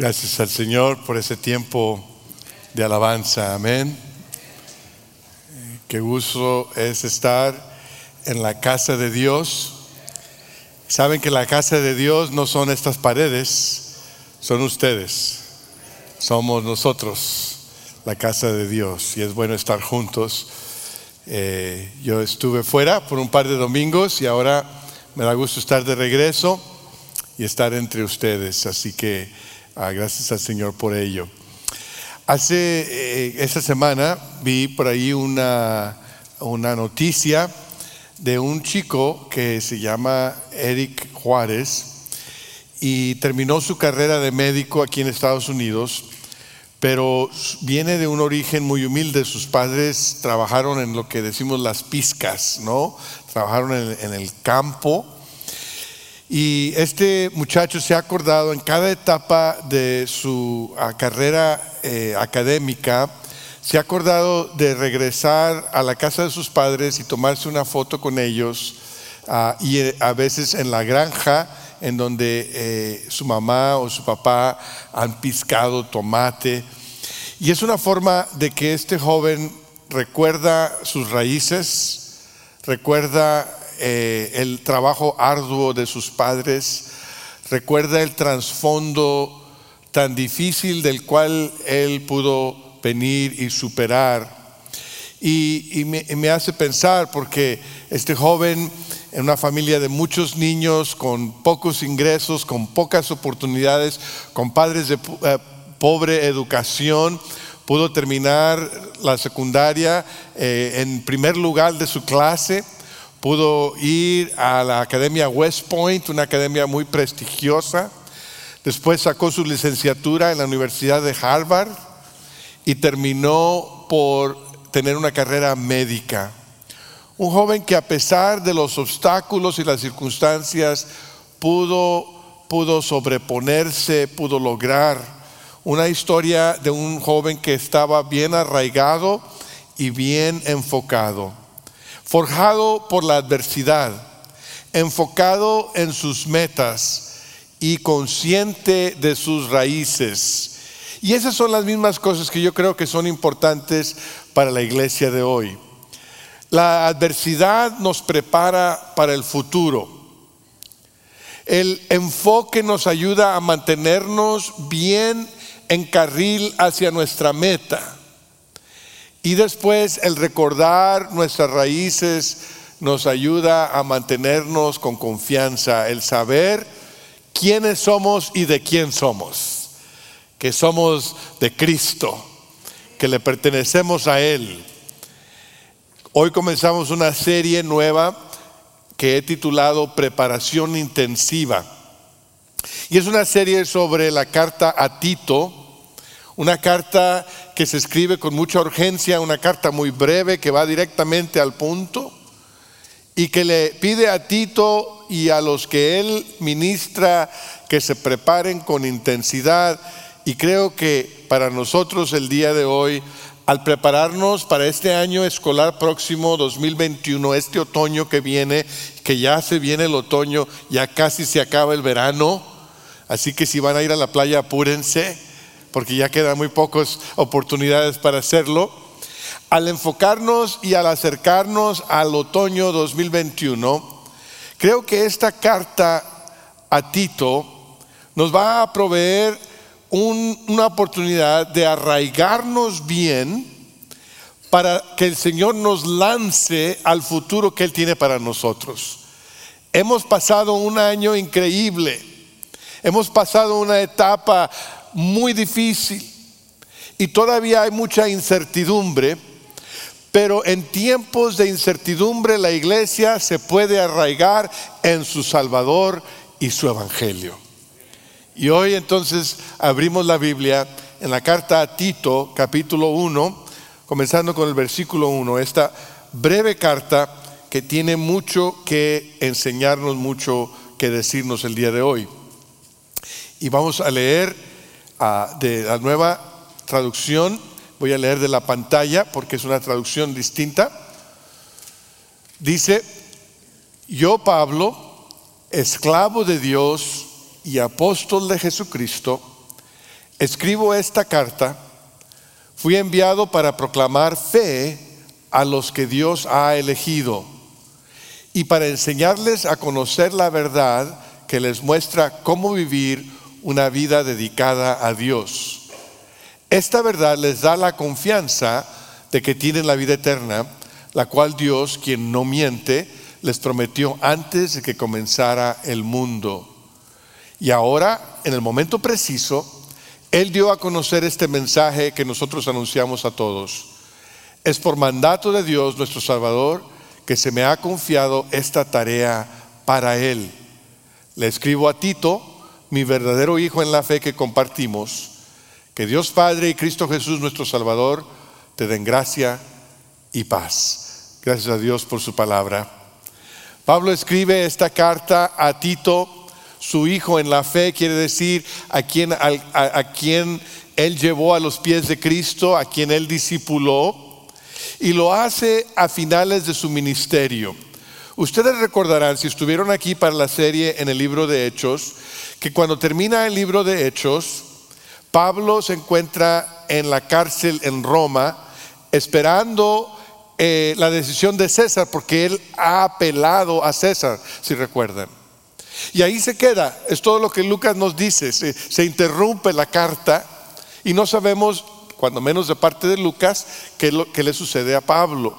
Gracias al Señor por ese tiempo de alabanza. Amén. Qué gusto es estar en la casa de Dios. Saben que la casa de Dios no son estas paredes, son ustedes. Somos nosotros la casa de Dios y es bueno estar juntos. Eh, yo estuve fuera por un par de domingos y ahora me da gusto estar de regreso y estar entre ustedes. Así que ah, gracias al Señor por ello. Hace eh, esta semana vi por ahí una, una noticia de un chico que se llama Eric Juárez y terminó su carrera de médico aquí en Estados Unidos, pero viene de un origen muy humilde. Sus padres trabajaron en lo que decimos las pizcas, ¿no? Trabajaron en el campo y este muchacho se ha acordado en cada etapa de su ah, carrera eh, académica, se ha acordado de regresar a la casa de sus padres y tomarse una foto con ellos, ah, y eh, a veces en la granja en donde eh, su mamá o su papá han piscado tomate. Y es una forma de que este joven recuerda sus raíces, recuerda eh, el trabajo arduo de sus padres, recuerda el trasfondo tan difícil del cual él pudo venir y superar. Y, me, hace pensar, porque este joven en una familia de muchos niños, con pocos ingresos, con pocas oportunidades, con padres de eh, pobre educación, pudo terminar la secundaria eh, en primer lugar de su clase Pudo ir a la Academia West Point, una academia muy prestigiosa. Después sacó su licenciatura en la Universidad de Harvard y terminó por tener una carrera médica. Un joven que a pesar de los obstáculos y las circunstancias pudo, pudo sobreponerse, pudo lograr una historia de un joven que estaba bien arraigado y bien enfocado forjado por la adversidad, enfocado en sus metas y consciente de sus raíces. Y esas son las mismas cosas que yo creo que son importantes para la iglesia de hoy. La adversidad nos prepara para el futuro. El enfoque nos ayuda a mantenernos bien en carril hacia nuestra meta. Y después el recordar nuestras raíces nos ayuda a mantenernos con confianza, el saber quiénes somos y de quién somos, que somos de Cristo, que le pertenecemos a Él. Hoy comenzamos una serie nueva que he titulado Preparación Intensiva. Y es una serie sobre la carta a Tito, una carta que se escribe con mucha urgencia, una carta muy breve que va directamente al punto y que le pide a Tito y a los que él ministra que se preparen con intensidad. Y creo que para nosotros el día de hoy, al prepararnos para este año escolar próximo 2021, este otoño que viene, que ya se viene el otoño, ya casi se acaba el verano, así que si van a ir a la playa apúrense porque ya quedan muy pocas oportunidades para hacerlo, al enfocarnos y al acercarnos al otoño 2021, creo que esta carta a Tito nos va a proveer una oportunidad de arraigarnos bien para que el Señor nos lance al futuro que Él tiene para nosotros. Hemos pasado un año increíble, hemos pasado una etapa muy difícil y todavía hay mucha incertidumbre, pero en tiempos de incertidumbre la iglesia se puede arraigar en su Salvador y su Evangelio. Y hoy entonces abrimos la Biblia en la carta a Tito, capítulo 1, comenzando con el versículo 1, esta breve carta que tiene mucho que enseñarnos, mucho que decirnos el día de hoy. Y vamos a leer de la nueva traducción, voy a leer de la pantalla porque es una traducción distinta. Dice, yo Pablo, esclavo de Dios y apóstol de Jesucristo, escribo esta carta, fui enviado para proclamar fe a los que Dios ha elegido y para enseñarles a conocer la verdad que les muestra cómo vivir una vida dedicada a Dios. Esta verdad les da la confianza de que tienen la vida eterna, la cual Dios, quien no miente, les prometió antes de que comenzara el mundo. Y ahora, en el momento preciso, Él dio a conocer este mensaje que nosotros anunciamos a todos. Es por mandato de Dios, nuestro Salvador, que se me ha confiado esta tarea para Él. Le escribo a Tito, mi verdadero hijo en la fe que compartimos, que Dios Padre y Cristo Jesús, nuestro Salvador, te den gracia y paz. Gracias a Dios por su palabra. Pablo escribe esta carta a Tito, su hijo en la fe, quiere decir a quien, a, quien él llevó a los pies de Cristo, a quien él discipuló, y lo hace a finales de su ministerio. Ustedes recordarán, si estuvieron aquí para la serie en el libro de Hechos, que cuando termina el libro de Hechos, Pablo se encuentra en la cárcel en Roma, esperando eh, la decisión de César porque él ha apelado a César, si recuerdan. Y ahí se queda, es todo lo que Lucas nos dice, se, interrumpe la carta y no sabemos, cuando menos de parte de Lucas, qué, qué le sucede a Pablo.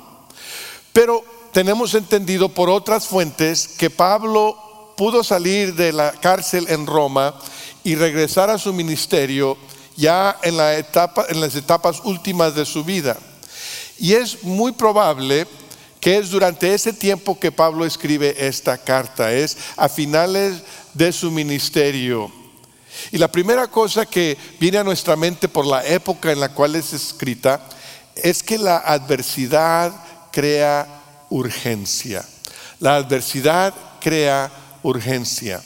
Pero tenemos entendido por otras fuentes que Pablo pudo salir de la cárcel en Roma y regresar a su ministerio ya en, las etapas últimas de su vida. Y es muy probable que es durante ese tiempo que Pablo escribe esta carta, es a finales de su ministerio. Y la primera cosa que viene a nuestra mente por la época en la cual es escrita es que la adversidad crea urgencia. La adversidad crea urgencia.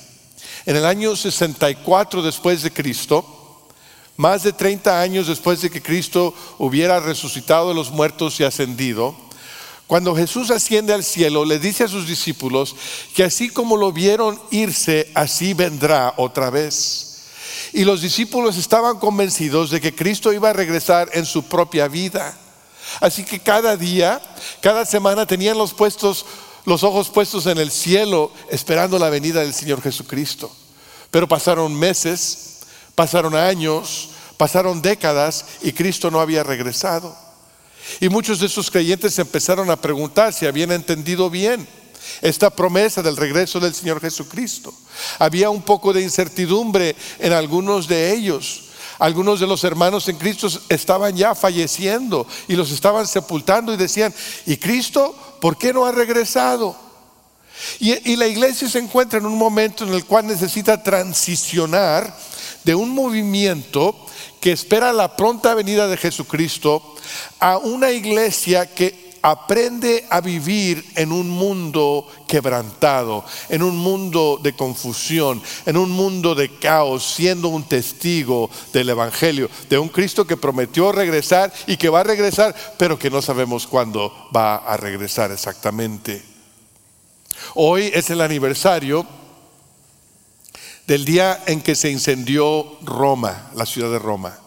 En el año 64 después de Cristo, más de 30 años después de que Cristo hubiera resucitado de los muertos y ascendido, cuando Jesús asciende al cielo, le dice a sus discípulos que así como lo vieron irse, así vendrá otra vez. Y los discípulos estaban convencidos de que Cristo iba a regresar en su propia vida. Así que cada día, cada semana tenían los puestos los ojos puestos en el cielo esperando la venida del Señor Jesucristo. Pero pasaron meses, Pasaron años, pasaron décadas y Cristo no había regresado. Y muchos de esos creyentes empezaron a preguntar si habían entendido bien esta promesa del regreso del Señor Jesucristo. Había un poco de incertidumbre en algunos de ellos. Algunos de los hermanos en Cristo estaban ya falleciendo y los estaban sepultando y decían, ¿y Cristo por qué no ha regresado? Y, la iglesia se encuentra en un momento en el cual necesita transicionar de un movimiento que espera la pronta venida de Jesucristo a una iglesia que aprende a vivir en un mundo quebrantado, en un mundo de confusión, en un mundo de caos, siendo un testigo del Evangelio, de un Cristo que prometió regresar y que va a regresar, pero que no sabemos cuándo va a regresar exactamente. Hoy es el aniversario del día en que se incendió Roma, la ciudad de Roma.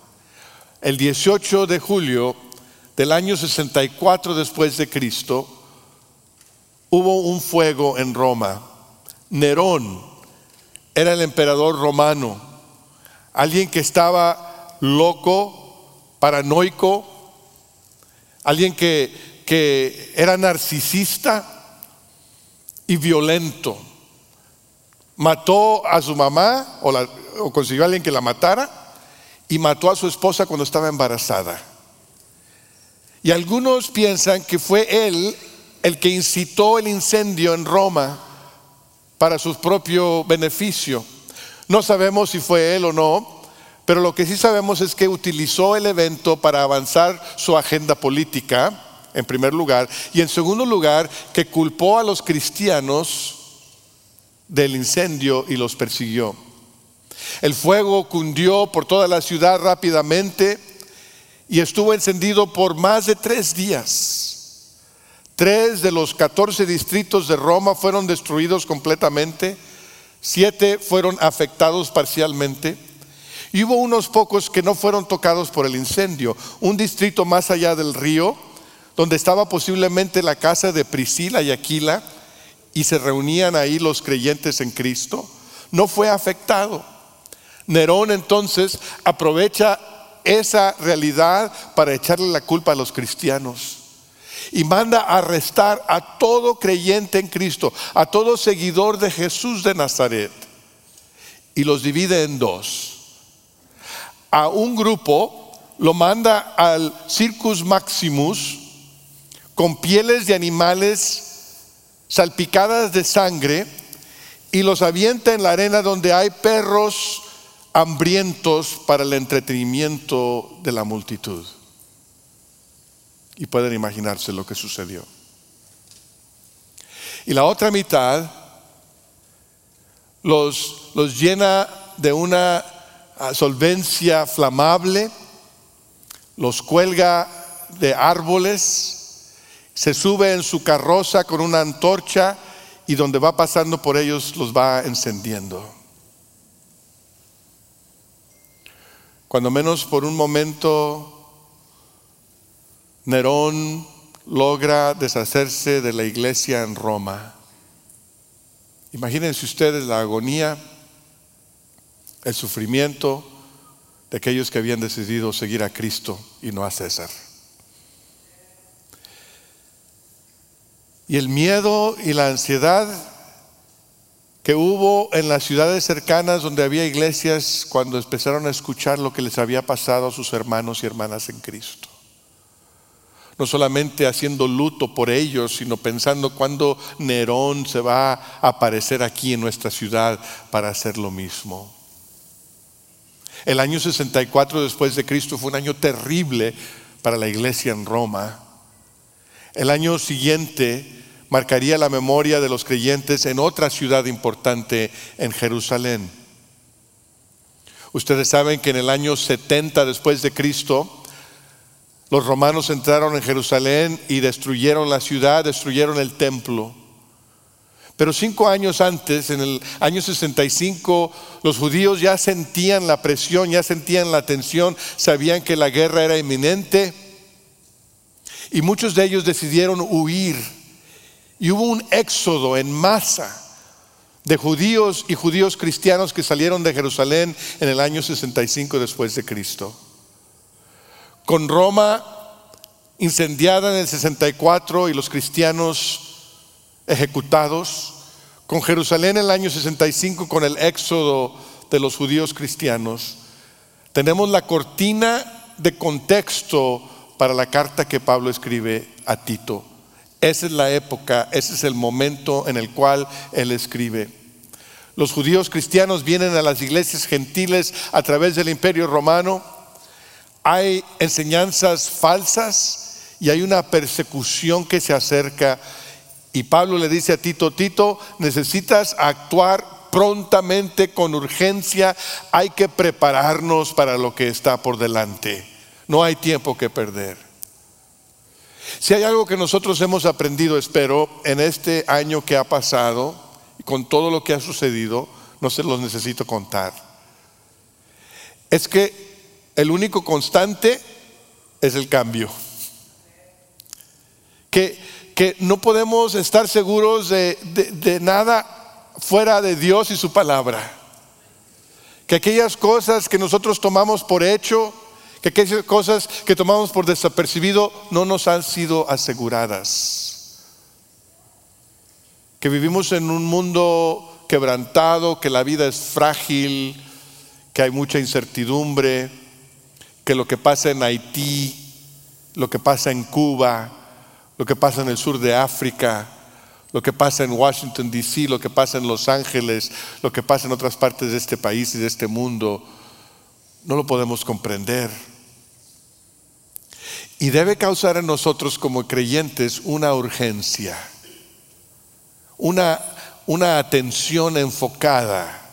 El 18 de julio del año 64 después de Cristo, hubo un fuego en Roma. Nerón era el emperador romano, alguien que estaba loco, paranoico, alguien que, que era narcisista y violento mató a su mamá o, consiguió a alguien que la matara y mató a su esposa cuando estaba embarazada. Y algunos piensan que fue él el que incitó el incendio en Roma para su propio beneficio. No sabemos si fue él o no, pero lo que sí sabemos es que utilizó el evento para avanzar su agenda política, en primer lugar, y en segundo lugar, que culpó a los cristianos del incendio y los persiguió. El fuego cundió por toda la ciudad rápidamente y estuvo encendido por más de tres días. Tres de los catorce distritos de Roma fueron destruidos completamente, siete fueron afectados parcialmente Y hubo unos pocos que no fueron tocados por el incendio. Un distrito más allá del río, donde estaba posiblemente la casa de Priscila y Aquila, y se reunían ahí los creyentes en Cristo, no fue afectado. Nerón entonces aprovecha esa realidad para echarle la culpa a los cristianos y manda a arrestar a todo creyente en Cristo, a todo seguidor de Jesús de Nazaret, y los divide en dos. A un grupo lo manda al Circus Maximus con pieles de animales salpicadas de sangre y los avienta en la arena donde hay perros hambrientos para el entretenimiento de la multitud. Y pueden imaginarse lo que sucedió. Y la otra mitad los, los llena de una ah, solvencia flamable, los cuelga de árboles, se sube en su carroza con una antorcha y donde va pasando por ellos los va encendiendo. Cuando menos por un momento Nerón logra deshacerse de la iglesia en Roma. Imagínense ustedes la agonía, el sufrimiento de aquellos que habían decidido seguir a Cristo y no a César. Y el miedo y la ansiedad que hubo en las ciudades cercanas donde había iglesias cuando empezaron a escuchar lo que les había pasado a sus hermanos y hermanas en Cristo no solamente haciendo luto por ellos, sino pensando cuándo Nerón se va a aparecer aquí en nuestra ciudad para hacer lo mismo. El año 64 después de Cristo fue un año terrible para la iglesia en Roma. El año siguiente marcaría la memoria de los creyentes en otra ciudad importante, en Jerusalén. Ustedes saben que en el año 70 después de Cristo, los romanos entraron en Jerusalén y destruyeron la ciudad, destruyeron el templo. Pero cinco años antes, en el año 65, los judíos ya sentían la presión, ya sentían la tensión, sabían que la guerra era inminente y muchos de ellos decidieron huir. Y hubo un éxodo en masa de judíos y judíos cristianos que salieron de Jerusalén en el año 65 después de Cristo. Con Roma incendiada en el 64 y los cristianos ejecutados, con Jerusalén en el año 65 con el éxodo de los judíos cristianos, tenemos la cortina de contexto para la carta que Pablo escribe a Tito. Esa es la época, ese es el momento en el cual él escribe. Los judíos cristianos vienen a las iglesias gentiles a través del imperio romano hay enseñanzas falsas y hay una persecución que se acerca. Y Pablo le dice a Tito, Tito, necesitas actuar prontamente, con urgencia, hay que prepararnos para lo que está por delante. No hay tiempo que perder. Si hay algo que nosotros hemos aprendido, espero, en este año que ha pasado, y con todo lo que ha sucedido, no se los necesito contar, es que el único constante es el cambio. Que, que no podemos estar seguros de, de nada fuera de Dios y su palabra. Que aquellas cosas que nosotros tomamos por hecho, que aquellas cosas que tomamos por desapercibido no nos han sido aseguradas. Que vivimos en un mundo quebrantado, que la vida es frágil, que hay mucha incertidumbre que lo que pasa en Haití, lo que pasa en Cuba, lo que pasa en el sur de África, lo que pasa en Washington, D.C., lo que pasa en Los Ángeles, lo que pasa en otras partes de este país y de este mundo, no lo podemos comprender. Y debe causar en nosotros como creyentes una urgencia, una, una atención enfocada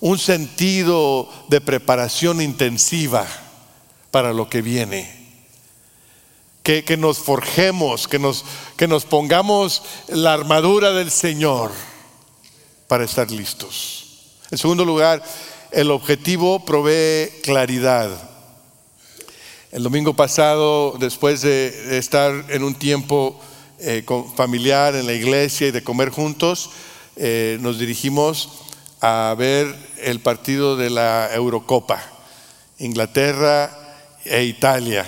un sentido de preparación intensiva para lo que viene. Que, que nos forjemos, que nos, que nos pongamos la armadura del Señor para estar listos. En segundo lugar, el objetivo provee claridad. El domingo pasado, después de estar en un tiempo eh, familiar en la iglesia y de comer juntos, eh, nos dirigimos a ver el partido de la Eurocopa, Inglaterra e Italia.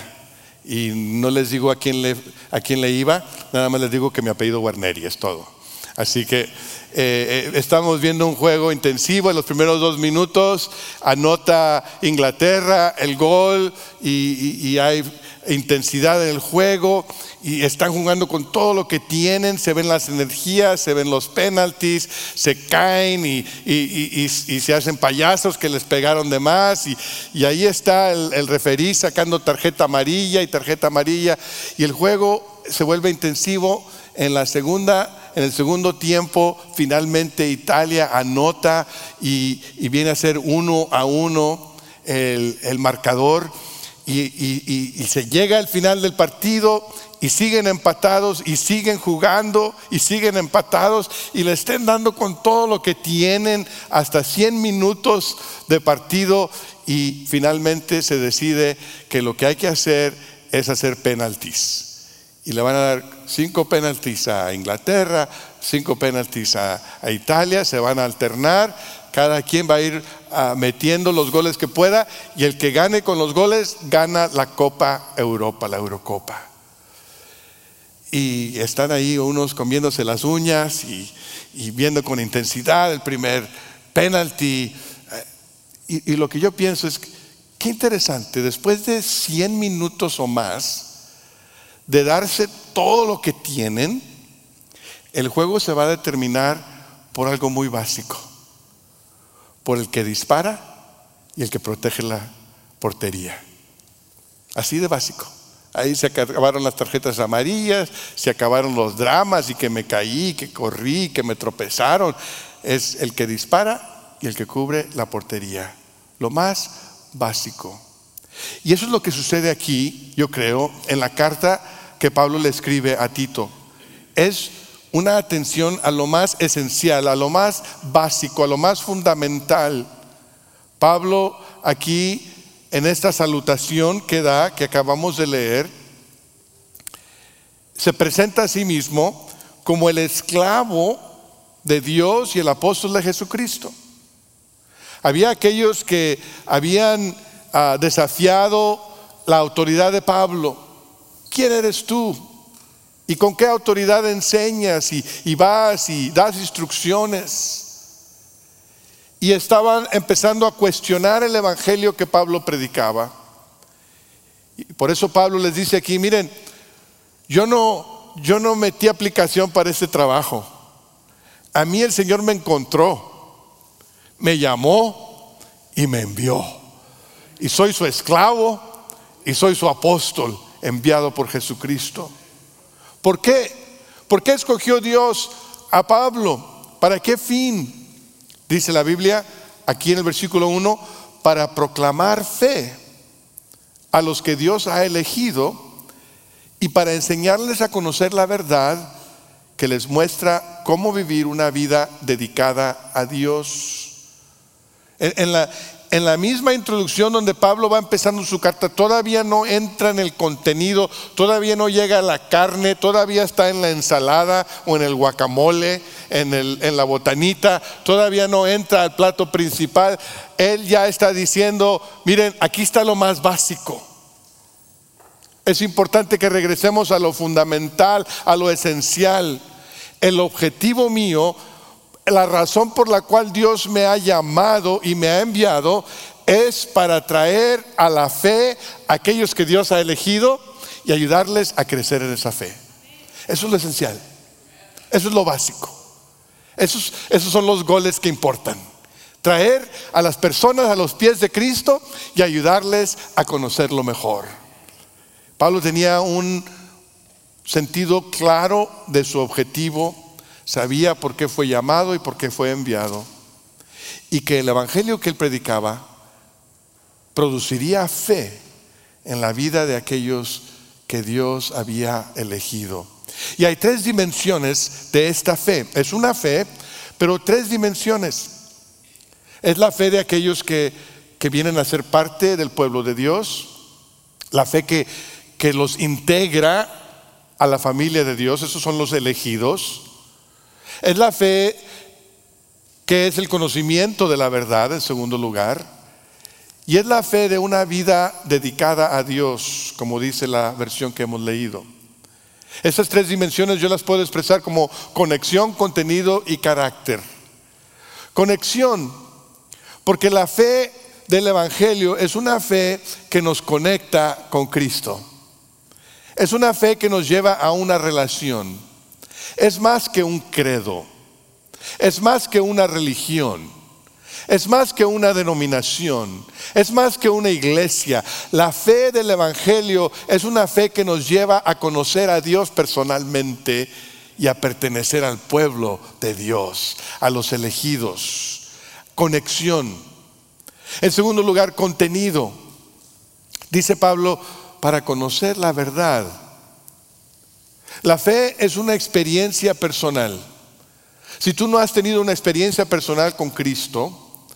Y no les digo a quién le, a quién le iba, nada más les digo que mi apellido Guarneri, es todo. Así que eh, eh, estamos viendo un juego intensivo en los primeros dos minutos, anota Inglaterra el gol y hay intensidad en el juego y están jugando con todo lo que tienen, se ven las energías, se ven los penalties, se caen y, se hacen payasos que les pegaron de más. Y, ahí está el, el referí sacando tarjeta amarilla y tarjeta amarilla. Y el juego se vuelve intensivo en la segunda en el segundo tiempo, finalmente Italia anota y, viene a ser uno a uno el, el marcador y, se llega al final del partido y siguen empatados y siguen jugando y siguen empatados y le estén dando con todo lo que tienen hasta 100 minutos de partido y finalmente se decide que lo que hay que hacer es hacer penaltis. Y le van a dar cinco penaltis a Inglaterra, cinco penaltis a Italia, se van a alternar cada quien va a ir ah, metiendo los goles que pueda y el que gane con los goles gana la Copa Europa, la Eurocopa. Y están ahí unos comiéndose las uñas y, viendo con intensidad el primer penalti. Y, y, lo que yo pienso es, qué interesante, después de 100 minutos o más de darse todo lo que tienen, el juego se va a determinar por algo muy básico por el que dispara y el que protege la portería. Así de básico. Ahí se acabaron las tarjetas amarillas, se acabaron los dramas y que me caí, que corrí, que me tropezaron. Es el que dispara y el que cubre la portería. Lo más básico. Y eso es lo que sucede aquí, yo creo, en la carta que Pablo le escribe a Tito. Es una atención a lo más esencial, a lo más básico, a lo más fundamental. Pablo aquí en esta salutación que da, que acabamos de leer, se presenta a sí mismo como el esclavo de Dios y el apóstol de Jesucristo. Había aquellos que habían ah, desafiado la autoridad de Pablo. ¿Quién eres tú? ¿Y con qué autoridad enseñas y, vas y das instrucciones? Y estaban empezando a cuestionar el evangelio que Pablo predicaba. Y por eso Pablo les dice aquí, miren, yo no, yo no metí aplicación para este trabajo. A mí el Señor me encontró, me llamó y me envió. Y soy su esclavo y soy su apóstol enviado por Jesucristo. ¿Por qué? ¿Por qué escogió Dios a Pablo? ¿Para qué fin? Dice la Biblia aquí en el versículo 1, para proclamar fe a los que Dios ha elegido y para enseñarles a conocer la verdad que les muestra cómo vivir una vida dedicada a Dios. En, la, en la misma introducción donde Pablo va empezando su carta, todavía no entra en el contenido, todavía no llega a la carne, todavía está en la ensalada o en el guacamole, en, en la botanita, todavía no entra al plato principal. Él ya está diciendo, miren, aquí está lo más básico. Es importante que regresemos a lo fundamental, a lo esencial. El objetivo mío la razón por la cual Dios me ha llamado y me ha enviado es para traer a la fe a aquellos que Dios ha elegido y ayudarles a crecer en esa fe. Eso es lo esencial. Eso es lo básico. Esos, esos son los goles que importan. Traer a las personas a los pies de Cristo y ayudarles a conocerlo mejor. Pablo tenía un sentido claro de su objetivo sabía por qué fue llamado y por qué fue enviado, y que el Evangelio que él predicaba produciría fe en la vida de aquellos que Dios había elegido. Y hay tres dimensiones de esta fe. Es una fe, pero tres dimensiones. Es la fe de aquellos que, que vienen a ser parte del pueblo de Dios, la fe que, que los integra a la familia de Dios, esos son los elegidos. Es la fe que es el conocimiento de la verdad, en segundo lugar. Y es la fe de una vida dedicada a Dios, como dice la versión que hemos leído. Esas tres dimensiones yo las puedo expresar como conexión, contenido y carácter. Conexión, porque la fe del Evangelio es una fe que nos conecta con Cristo. Es una fe que nos lleva a una relación. Es más que un credo. Es más que una religión. Es más que una denominación. Es más que una iglesia. La fe del Evangelio es una fe que nos lleva a conocer a Dios personalmente y a pertenecer al pueblo de Dios, a los elegidos. Conexión. En segundo lugar, contenido. Dice Pablo, para conocer la verdad. La fe es una experiencia personal. Si tú no has tenido una experiencia personal con Cristo,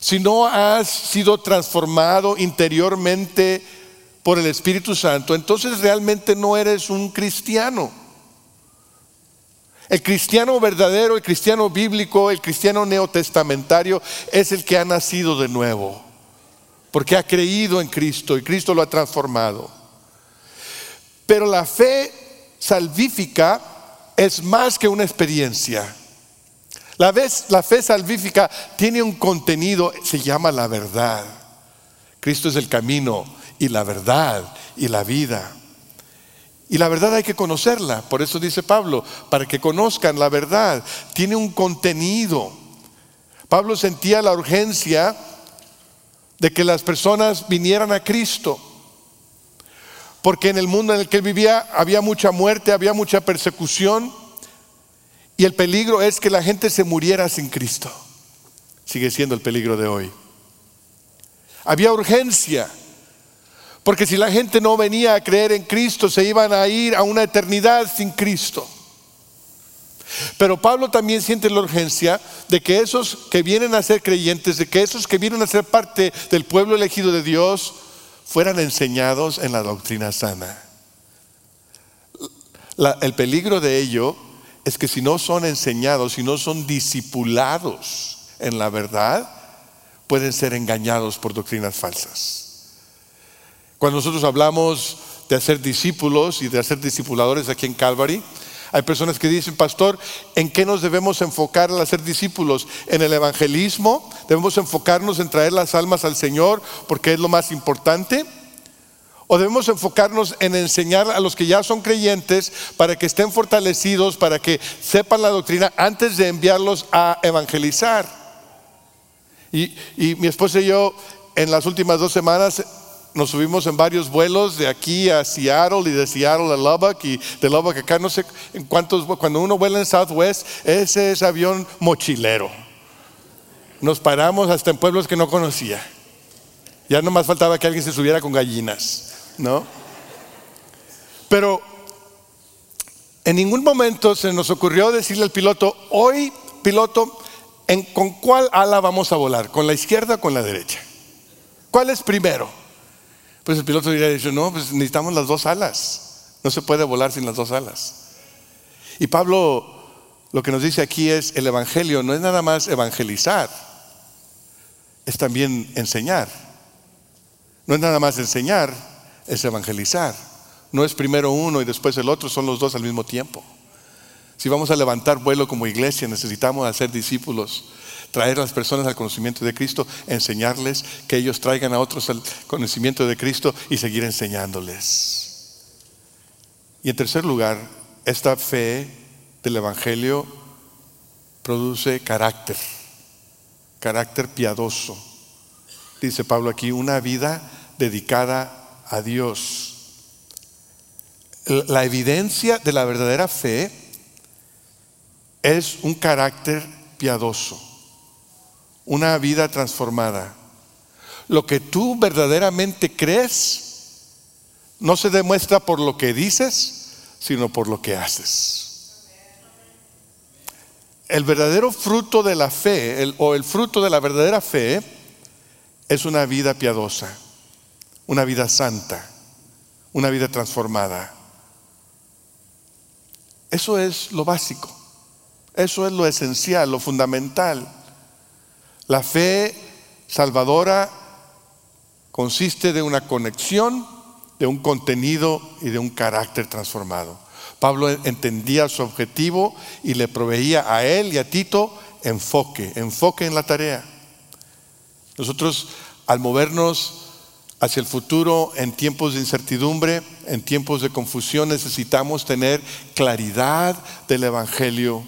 si no has sido transformado interiormente por el Espíritu Santo, entonces realmente no eres un cristiano. El cristiano verdadero, el cristiano bíblico, el cristiano neotestamentario es el que ha nacido de nuevo porque ha creído en Cristo y Cristo lo ha transformado. Pero la fe salvífica es más que una experiencia. La, fe salvífica tiene un contenido, se llama la verdad. Cristo es el camino y la verdad y la vida. Y la verdad hay que conocerla, por eso dice Pablo, para que conozcan la verdad. Tiene un contenido. Pablo sentía la urgencia de que las personas vinieran a Cristo. Porque en el mundo en el que él vivía había mucha muerte, había mucha persecución y el peligro es que la gente se muriera sin Cristo. Sigue siendo el peligro de hoy. Había urgencia, porque si la gente no venía a creer en Cristo, se iban a ir a una eternidad sin Cristo. Pero Pablo también siente la urgencia de que esos que vienen a ser creyentes, de que esos que vienen a ser parte del pueblo elegido de Dios, fueran enseñados en la doctrina sana. el peligro de ello es que si no son enseñados, si no son discipulados en la verdad, pueden ser engañados por doctrinas falsas. Cuando nosotros hablamos de hacer discípulos y de hacer discipuladores aquí en Calvary, hay personas que dicen, pastor, ¿en qué nos debemos enfocar al hacer discípulos? ¿En el evangelismo? ¿Debemos enfocarnos en traer las almas al Señor porque es lo más importante? ¿O debemos enfocarnos en enseñar a los que ya son creyentes para que estén fortalecidos, para que sepan la doctrina antes de enviarlos a evangelizar? Y, y mi esposa y yo en las últimas dos semanas nos subimos en varios vuelos de aquí a Seattle y de Seattle a Lubbock y de Lubbock acá, no sé en cuántos, cuando uno vuela en Southwest, ese es avión mochilero. Nos paramos hasta en pueblos que no conocía. Ya no más faltaba que alguien se subiera con gallinas, ¿no? Pero en ningún momento se nos ocurrió decirle al piloto, hoy piloto, ¿con cuál ala vamos a volar? ¿Con la izquierda o con la derecha? ¿Cuál es primero? Pues el piloto diría no, pues necesitamos las dos alas. No se puede volar sin las dos alas. Y Pablo lo que nos dice aquí es, el Evangelio no es nada más evangelizar, es también enseñar. No es nada más enseñar, es evangelizar. No es primero uno y después el otro, son los dos al mismo tiempo. Si vamos a levantar vuelo como iglesia, necesitamos hacer discípulos traer a las personas al conocimiento de Cristo, enseñarles, que ellos traigan a otros al conocimiento de Cristo y seguir enseñándoles. Y en tercer lugar, esta fe del Evangelio produce carácter, carácter piadoso. Dice Pablo aquí, una vida dedicada a Dios. La evidencia de la verdadera fe es un carácter piadoso una vida transformada. Lo que tú verdaderamente crees no se demuestra por lo que dices, sino por lo que haces. el verdadero fruto de la fe, o el fruto de la verdadera fe, es una vida piadosa, una vida santa, una vida transformada. Eso es lo básico, eso es lo esencial, lo fundamental. La fe salvadora consiste de una conexión, de un contenido y de un carácter transformado. Pablo entendía su objetivo y le proveía a él y a Tito enfoque, enfoque en la tarea. Nosotros al movernos hacia el futuro en tiempos de incertidumbre, en tiempos de confusión, necesitamos tener claridad del Evangelio.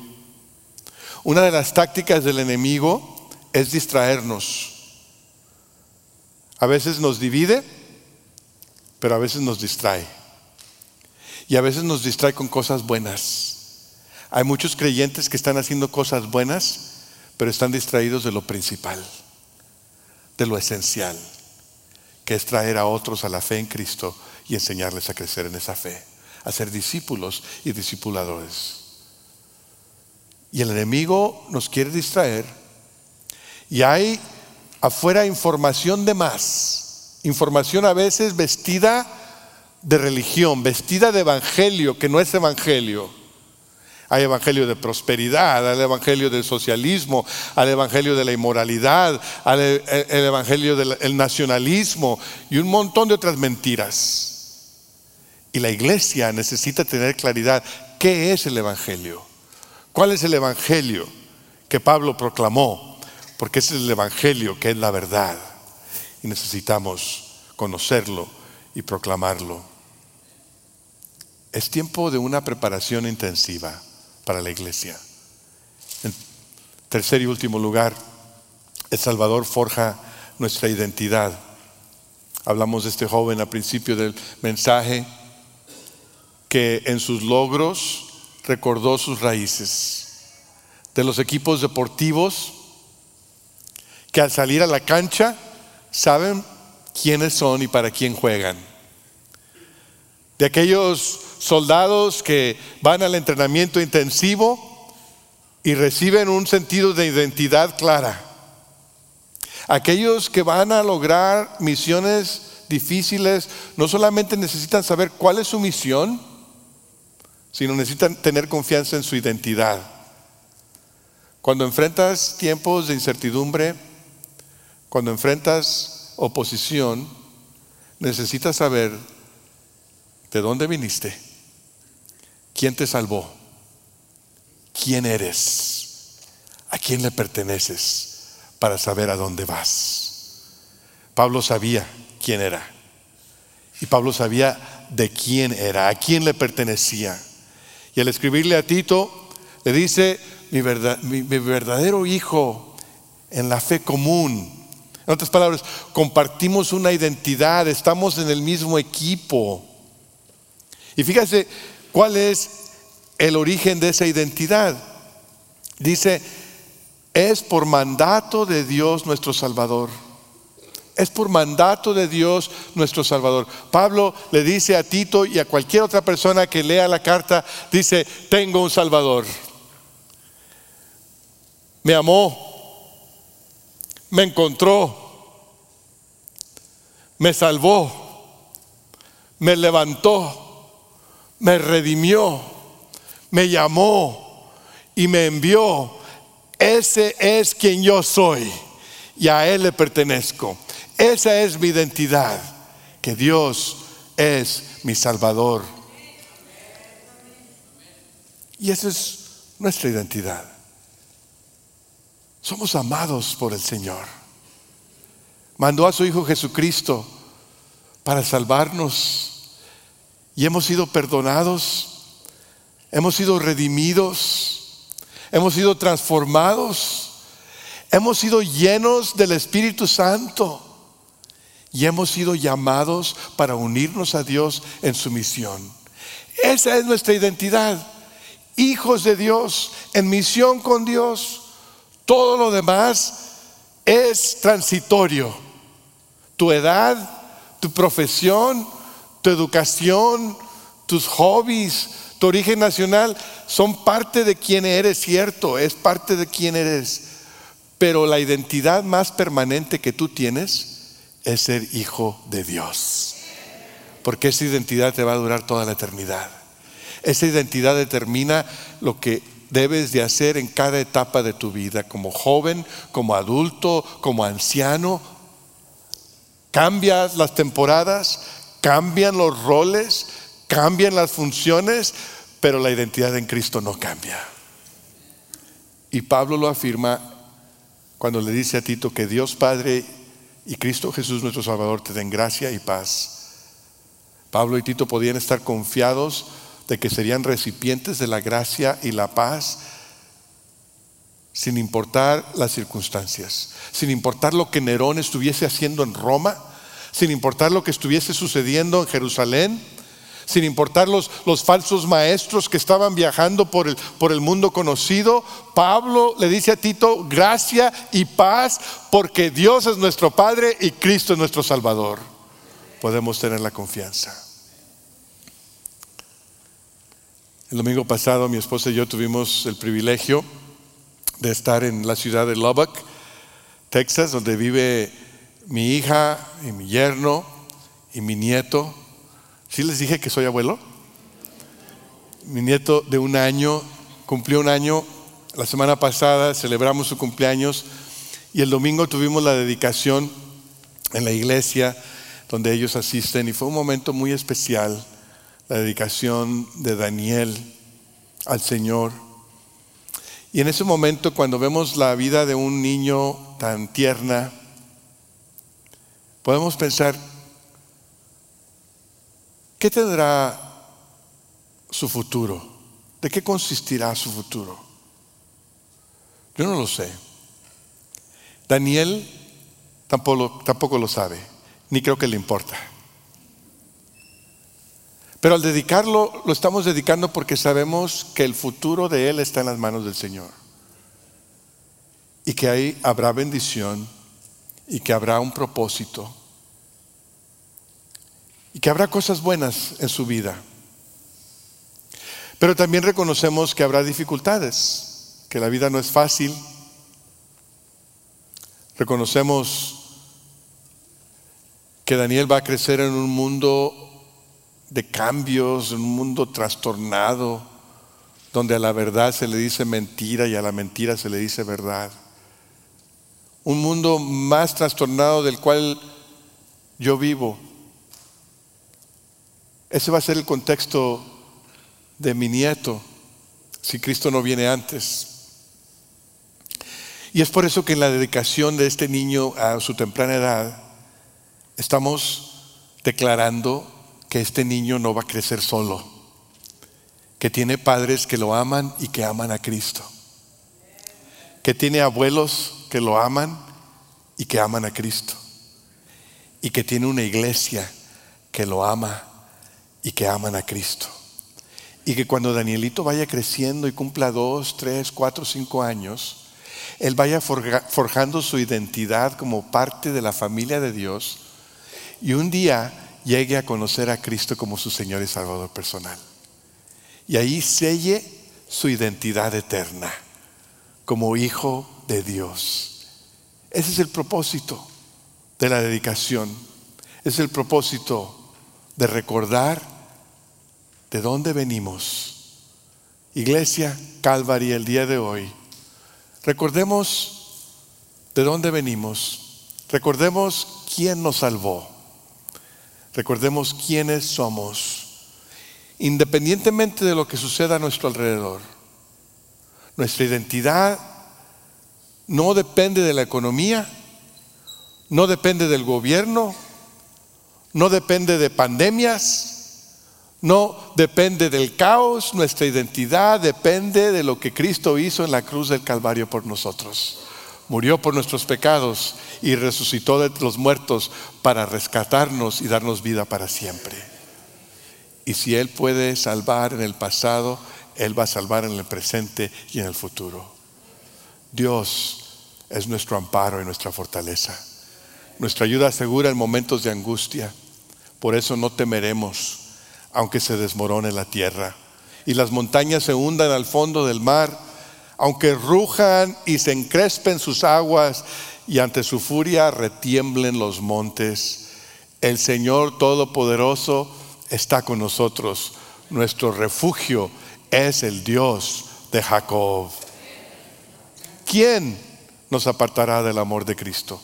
Una de las tácticas del enemigo es distraernos. A veces nos divide, pero a veces nos distrae. Y a veces nos distrae con cosas buenas. Hay muchos creyentes que están haciendo cosas buenas, pero están distraídos de lo principal, de lo esencial, que es traer a otros a la fe en Cristo y enseñarles a crecer en esa fe, a ser discípulos y discipuladores. Y el enemigo nos quiere distraer y hay afuera información de más, información a veces vestida de religión, vestida de evangelio, que no es evangelio. Hay evangelio de prosperidad, hay evangelio del socialismo, hay evangelio de la inmoralidad, hay el evangelio del nacionalismo y un montón de otras mentiras. Y la iglesia necesita tener claridad. ¿Qué es el evangelio? ¿Cuál es el evangelio que Pablo proclamó? Porque ese es el evangelio que es la verdad. Y necesitamos conocerlo y proclamarlo. Es tiempo de una preparación intensiva para la iglesia. En tercer y último lugar, El Salvador forja nuestra identidad. Hablamos de este joven al principio del mensaje que en sus logros recordó sus raíces. De los equipos deportivos que al salir a la cancha saben quiénes son y para quién juegan de aquellos soldados que van al entrenamiento intensivo y reciben un sentido de identidad clara. Aquellos que van a lograr misiones difíciles no solamente necesitan saber cuál es su misión, sino necesitan tener confianza en su identidad. Cuando enfrentas tiempos de incertidumbre, cuando enfrentas oposición, necesitas saber ¿De dónde viniste? ¿Quién te salvó? ¿Quién eres? ¿A quién le perteneces? Para saber a dónde vas. Pablo sabía quién era. Y Pablo sabía de quién era, a quién le pertenecía. Y al escribirle a Tito, le dice, mi, mi verdadero hijo en la fe común. En otras palabras, compartimos una identidad, estamos en el mismo equipo. Y fíjese cuál es el origen de esa identidad. Dice, es por mandato de Dios nuestro Salvador. Es por mandato de Dios nuestro Salvador. Pablo le dice a Tito y a cualquier otra persona que lea la carta, dice, tengo un Salvador. Me amó, me encontró, me salvó, me levantó me redimió, me llamó y me envió. Ese es quien yo soy y a Él le pertenezco. Esa es mi identidad, que Dios es mi Salvador. Y esa es nuestra identidad. Somos amados por el Señor. Mandó a su Hijo Jesucristo para salvarnos y hemos sido perdonados, hemos sido redimidos, hemos sido transformados, hemos sido llenos del Espíritu Santo y hemos sido llamados para unirnos a Dios en su misión. Esa es nuestra identidad, hijos de Dios, en misión con Dios. Todo lo demás es transitorio. Tu edad, tu profesión, tu educación, tus hobbies, tu origen nacional son parte de quien eres, cierto, es parte de quien eres. Pero la identidad más permanente que tú tienes es ser hijo de Dios. Porque esa identidad te va a durar toda la eternidad. Esa identidad determina lo que debes de hacer en cada etapa de tu vida, como joven, como adulto, como anciano. Cambias las temporadas, cambian los roles, cambian las funciones, pero la identidad en Cristo no cambia. Y Pablo lo afirma cuando le dice a Tito que Dios Padre y Cristo Jesús nuestro Salvador te den gracia y paz. Pablo y Tito podían estar confiados de que serían recipientes de la gracia y la paz sin importar las circunstancias, sin importar lo que Nerón estuviese haciendo en Roma, sin importar lo que estuviese sucediendo en Jerusalén, sin importar los, los falsos maestros que estaban viajando por el, por el mundo conocido, Pablo le dice a Tito, gracia y paz, porque Dios es nuestro Padre y Cristo es nuestro Salvador. Podemos tener la confianza. El domingo pasado mi esposa y yo tuvimos el privilegio de estar en la ciudad de Lubbock, Texas, donde vive mi hija y mi yerno y mi nieto. ¿Sí les dije que soy abuelo? Mi nieto de un año cumplió un año. La semana pasada celebramos su cumpleaños y el domingo tuvimos la dedicación en la iglesia donde ellos asisten y fue un momento muy especial la dedicación de Daniel al Señor. Y en ese momento, cuando vemos la vida de un niño tan tierna, podemos pensar, ¿qué tendrá su futuro? ¿De qué consistirá su futuro? Yo no lo sé. Daniel tampoco, tampoco lo sabe, ni creo que le importa. Pero al dedicarlo, lo estamos dedicando porque sabemos que el futuro de Él está en las manos del Señor. Y que ahí habrá bendición y que habrá un propósito. Y que habrá cosas buenas en su vida. Pero también reconocemos que habrá dificultades, que la vida no es fácil. Reconocemos que Daniel va a crecer en un mundo de cambios, un mundo trastornado, donde a la verdad se le dice mentira y a la mentira se le dice verdad. Un mundo más trastornado del cual yo vivo. Ese va a ser el contexto de mi nieto, si Cristo no viene antes. Y es por eso que en la dedicación de este niño a su temprana edad, estamos declarando que este niño no va a crecer solo, que tiene padres que lo aman y que aman a Cristo, que tiene abuelos que lo aman y que aman a Cristo, y que tiene una iglesia que lo ama y que aman a Cristo. Y que cuando Danielito vaya creciendo y cumpla dos, tres, cuatro, cinco años, él vaya forjando su identidad como parte de la familia de Dios y un día llegue a conocer a Cristo como su Señor y Salvador personal. Y ahí selle su identidad eterna como hijo de Dios. Ese es el propósito de la dedicación. Es el propósito de recordar de dónde venimos. Iglesia Calvary el día de hoy. Recordemos de dónde venimos. Recordemos quién nos salvó. Recordemos quiénes somos, independientemente de lo que suceda a nuestro alrededor. Nuestra identidad no depende de la economía, no depende del gobierno, no depende de pandemias, no depende del caos, nuestra identidad depende de lo que Cristo hizo en la cruz del Calvario por nosotros. Murió por nuestros pecados y resucitó de los muertos para rescatarnos y darnos vida para siempre. Y si Él puede salvar en el pasado, Él va a salvar en el presente y en el futuro. Dios es nuestro amparo y nuestra fortaleza, nuestra ayuda segura en momentos de angustia. Por eso no temeremos, aunque se desmorone la tierra y las montañas se hundan al fondo del mar, aunque rujan y se encrespen sus aguas y ante su furia retiemblen los montes. El Señor Todopoderoso está con nosotros. Nuestro refugio es el Dios de Jacob. ¿Quién nos apartará del amor de Cristo?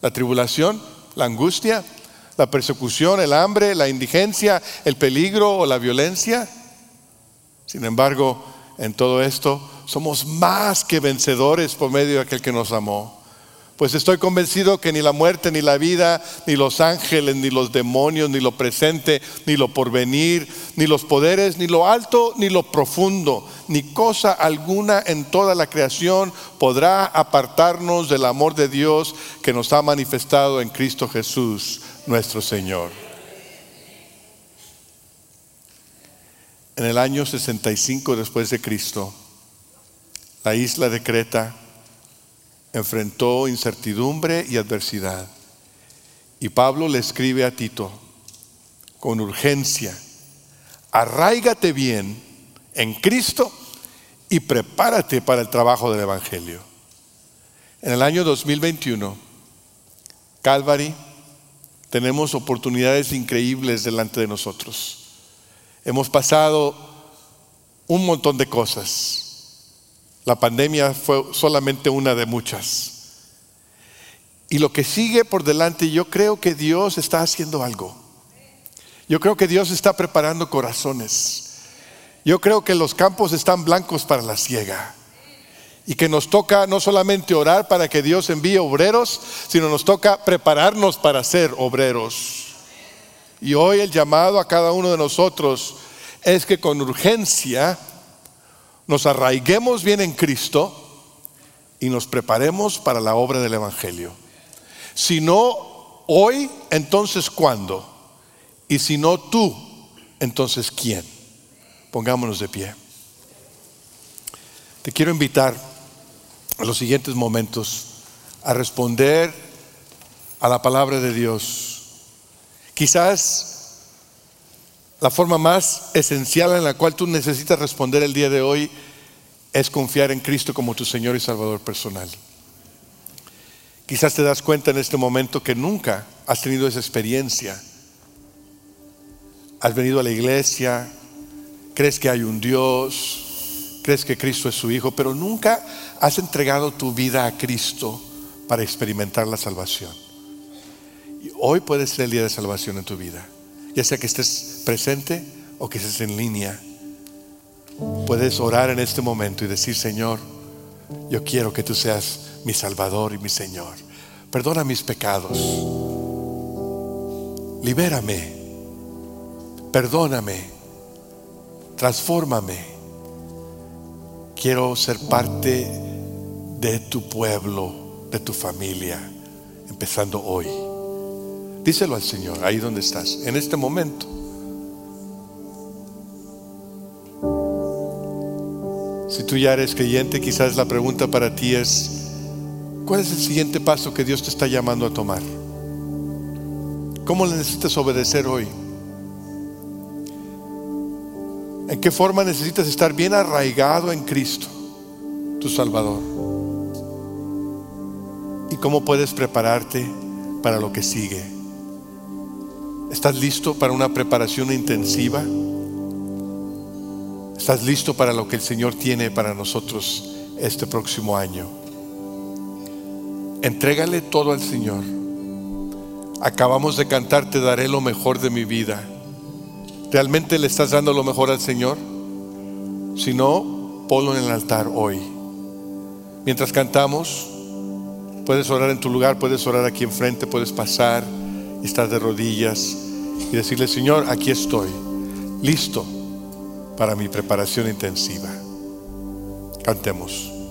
¿La tribulación? ¿La angustia? ¿La persecución? ¿El hambre? ¿La indigencia? ¿El peligro o la violencia? Sin embargo, en todo esto somos más que vencedores por medio de aquel que nos amó. Pues estoy convencido que ni la muerte, ni la vida, ni los ángeles, ni los demonios, ni lo presente, ni lo porvenir, ni los poderes, ni lo alto, ni lo profundo, ni cosa alguna en toda la creación podrá apartarnos del amor de Dios que nos ha manifestado en Cristo Jesús, nuestro Señor. En el año 65 después de Cristo, la isla de Creta enfrentó incertidumbre y adversidad. Y Pablo le escribe a Tito con urgencia, arraigate bien en Cristo y prepárate para el trabajo del Evangelio. En el año 2021, Calvary, tenemos oportunidades increíbles delante de nosotros. Hemos pasado un montón de cosas. La pandemia fue solamente una de muchas. Y lo que sigue por delante, yo creo que Dios está haciendo algo. Yo creo que Dios está preparando corazones. Yo creo que los campos están blancos para la siega. Y que nos toca no solamente orar para que Dios envíe obreros, sino nos toca prepararnos para ser obreros. Y hoy el llamado a cada uno de nosotros es que con urgencia nos arraiguemos bien en Cristo y nos preparemos para la obra del Evangelio. Si no hoy, entonces ¿cuándo? Y si no tú, entonces ¿quién? Pongámonos de pie. Te quiero invitar a los siguientes momentos a responder a la palabra de Dios Quizás la forma más esencial en la cual tú necesitas responder el día de hoy es confiar en Cristo como tu Señor y Salvador personal. Quizás te das cuenta en este momento que nunca has tenido esa experiencia. Has venido a la iglesia, crees que hay un Dios, crees que Cristo es su Hijo, pero nunca has entregado tu vida a Cristo para experimentar la salvación. Hoy puede ser el día de salvación en tu vida. Ya sea que estés presente o que estés en línea. Puedes orar en este momento y decir, Señor, yo quiero que tú seas mi Salvador y mi Señor. Perdona mis pecados. Libérame. Perdóname. Transfórmame. Quiero ser parte de tu pueblo, de tu familia, empezando hoy. Díselo al Señor, ahí donde estás, en este momento. Si tú ya eres creyente, quizás la pregunta para ti es, ¿cuál es el siguiente paso que Dios te está llamando a tomar? ¿Cómo le necesitas obedecer hoy? ¿En qué forma necesitas estar bien arraigado en Cristo, tu Salvador? ¿Y cómo puedes prepararte para lo que sigue? ¿Estás listo para una preparación intensiva? ¿Estás listo para lo que el Señor tiene para nosotros este próximo año? Entrégale todo al Señor. Acabamos de cantar, te daré lo mejor de mi vida. ¿Realmente le estás dando lo mejor al Señor? Si no, ponlo en el altar hoy. Mientras cantamos, puedes orar en tu lugar, puedes orar aquí enfrente, puedes pasar y estar de rodillas y decirle, Señor, aquí estoy, listo para mi preparación intensiva. Cantemos.